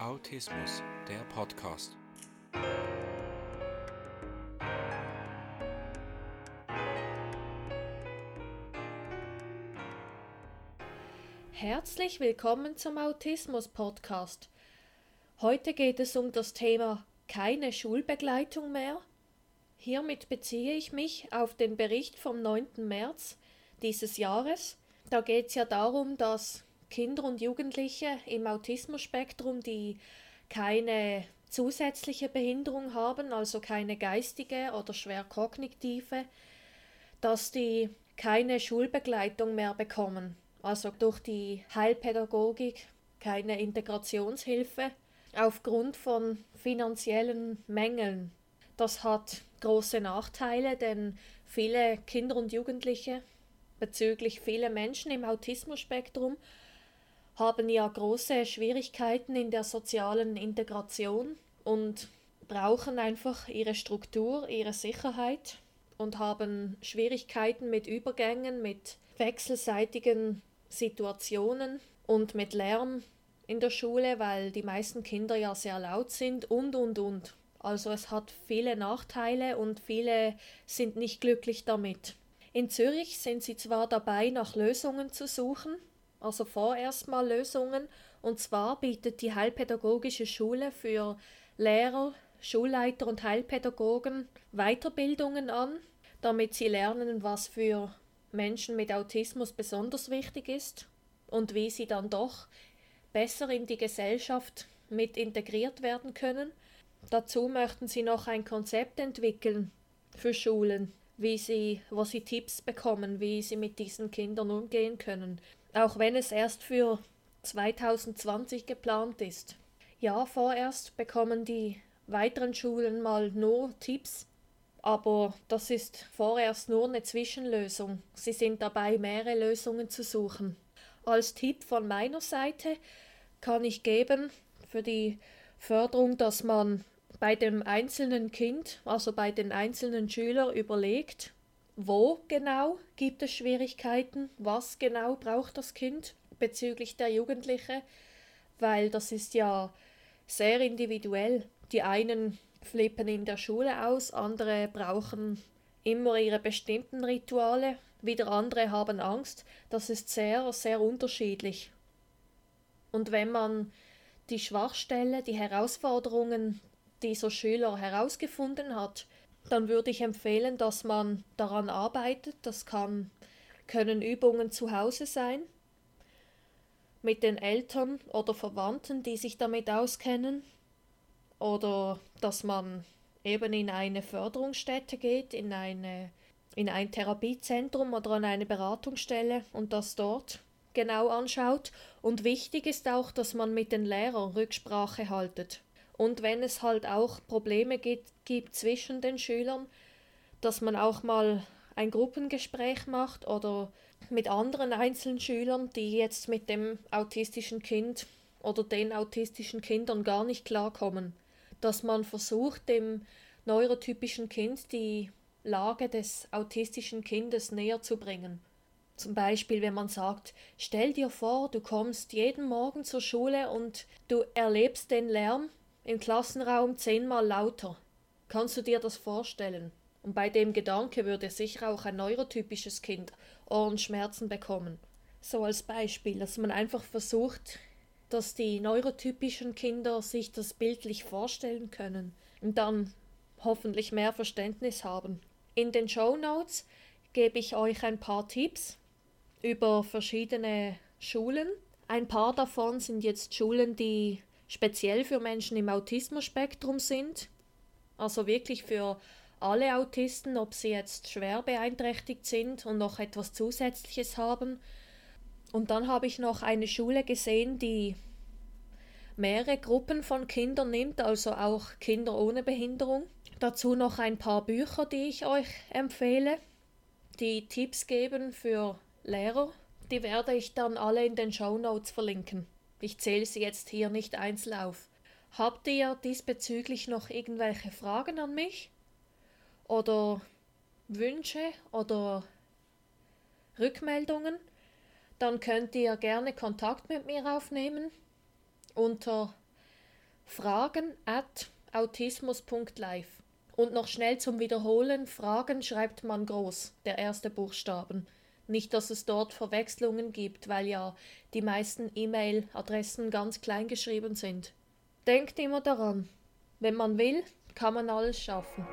Autismus, der Podcast. Herzlich willkommen zum Autismus Podcast. Heute geht es um das Thema keine Schulbegleitung mehr. Hiermit beziehe ich mich auf den Bericht vom 9. März dieses Jahres. Da geht es ja darum, dass Kinder und Jugendliche im Autismus-Spektrum, die keine zusätzliche Behinderung haben, also keine geistige oder schwer kognitive, dass die keine Schulbegleitung mehr bekommen also durch die Heilpädagogik keine Integrationshilfe aufgrund von finanziellen Mängeln. Das hat große Nachteile, denn viele Kinder und Jugendliche bezüglich viele Menschen im Autismusspektrum haben ja große Schwierigkeiten in der sozialen Integration und brauchen einfach ihre Struktur, ihre Sicherheit und haben Schwierigkeiten mit Übergängen, mit wechselseitigen Situationen und mit Lärm in der Schule, weil die meisten Kinder ja sehr laut sind und und und. Also es hat viele Nachteile und viele sind nicht glücklich damit. In Zürich sind sie zwar dabei, nach Lösungen zu suchen, also vorerst mal Lösungen, und zwar bietet die Heilpädagogische Schule für Lehrer, Schulleiter und Heilpädagogen Weiterbildungen an, damit sie lernen, was für Menschen mit Autismus besonders wichtig ist und wie sie dann doch besser in die Gesellschaft mit integriert werden können. Dazu möchten sie noch ein Konzept entwickeln für Schulen, wie sie, wo sie Tipps bekommen, wie sie mit diesen Kindern umgehen können, auch wenn es erst für 2020 geplant ist. Ja, vorerst bekommen die weiteren Schulen mal nur Tipps aber das ist vorerst nur eine Zwischenlösung. Sie sind dabei, mehrere Lösungen zu suchen. Als Tipp von meiner Seite kann ich geben für die Förderung, dass man bei dem einzelnen Kind, also bei den einzelnen Schülern überlegt, wo genau gibt es Schwierigkeiten, was genau braucht das Kind bezüglich der Jugendliche, weil das ist ja sehr individuell. Die einen flippen in der Schule aus, andere brauchen immer ihre bestimmten Rituale, wieder andere haben Angst. Das ist sehr, sehr unterschiedlich. Und wenn man die Schwachstelle, die Herausforderungen dieser Schüler herausgefunden hat, dann würde ich empfehlen, dass man daran arbeitet. Das kann, können Übungen zu Hause sein, mit den Eltern oder Verwandten, die sich damit auskennen, oder dass man eben in eine Förderungsstätte geht, in, eine, in ein Therapiezentrum oder an eine Beratungsstelle und das dort genau anschaut. Und wichtig ist auch, dass man mit den Lehrern Rücksprache haltet. Und wenn es halt auch Probleme gibt, gibt zwischen den Schülern, dass man auch mal ein Gruppengespräch macht oder mit anderen einzelnen Schülern, die jetzt mit dem autistischen Kind oder den autistischen Kindern gar nicht klarkommen dass man versucht, dem neurotypischen Kind die Lage des autistischen Kindes näher zu bringen. Zum Beispiel, wenn man sagt, stell dir vor, du kommst jeden Morgen zur Schule und du erlebst den Lärm im Klassenraum zehnmal lauter. Kannst du dir das vorstellen? Und bei dem Gedanke würde sicher auch ein neurotypisches Kind Ohrenschmerzen bekommen. So als Beispiel, dass man einfach versucht, dass die neurotypischen Kinder sich das bildlich vorstellen können und dann hoffentlich mehr Verständnis haben. In den Show Notes gebe ich euch ein paar Tipps über verschiedene Schulen. Ein paar davon sind jetzt Schulen, die speziell für Menschen im Autismus-Spektrum sind, also wirklich für alle Autisten, ob sie jetzt schwer beeinträchtigt sind und noch etwas Zusätzliches haben und dann habe ich noch eine Schule gesehen, die mehrere Gruppen von Kindern nimmt, also auch Kinder ohne Behinderung. Dazu noch ein paar Bücher, die ich euch empfehle, die Tipps geben für Lehrer. Die werde ich dann alle in den Show Notes verlinken. Ich zähle sie jetzt hier nicht einzeln auf. Habt ihr diesbezüglich noch irgendwelche Fragen an mich? Oder Wünsche oder Rückmeldungen? dann könnt ihr gerne Kontakt mit mir aufnehmen unter Fragen at autismus.live. Und noch schnell zum Wiederholen, Fragen schreibt man groß, der erste Buchstaben. Nicht, dass es dort Verwechslungen gibt, weil ja die meisten E-Mail-Adressen ganz klein geschrieben sind. Denkt immer daran, wenn man will, kann man alles schaffen.